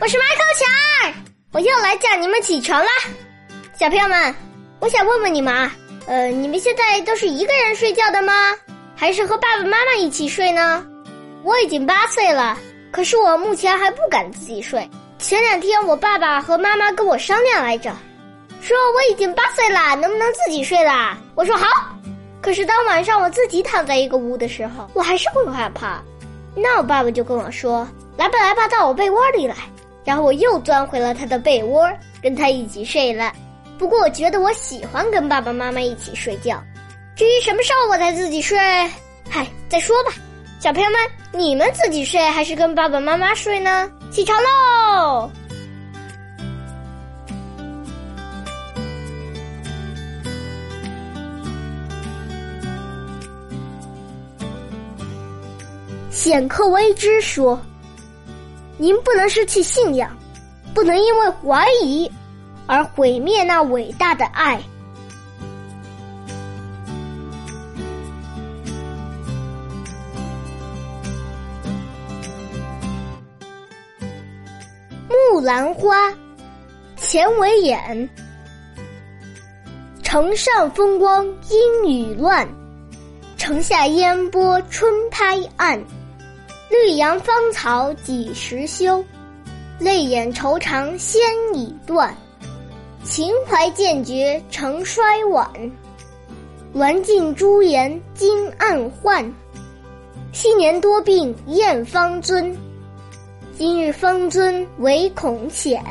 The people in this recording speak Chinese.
我是麦克强儿，我又来叫你们起床啦！小朋友们，我想问问你们啊，呃，你们现在都是一个人睡觉的吗？还是和爸爸妈妈一起睡呢？我已经八岁了，可是我目前还不敢自己睡。前两天我爸爸和妈妈跟我商量来着，说我已经八岁了，能不能自己睡啦？我说好。可是当晚上我自己躺在一个屋的时候，我还是会害怕。那我爸爸就跟我说：“来吧，来吧，到我被窝里来。”然后我又钻回了他的被窝，跟他一起睡了。不过我觉得我喜欢跟爸爸妈妈一起睡觉。至于什么时候我才自己睡，嗨，再说吧。小朋友们，你们自己睡还是跟爸爸妈妈睡呢？起床喽！显克威之说：“您不能失去信仰，不能因为怀疑而毁灭那伟大的爱。”木兰花，钱为眼。城上风光阴雨乱，城下烟波春拍岸。绿杨芳草几时休？泪眼愁肠先已断。秦淮渐觉成衰晚。鸾镜朱颜今暗换。昔年多病厌芳尊。今日方尊唯恐浅。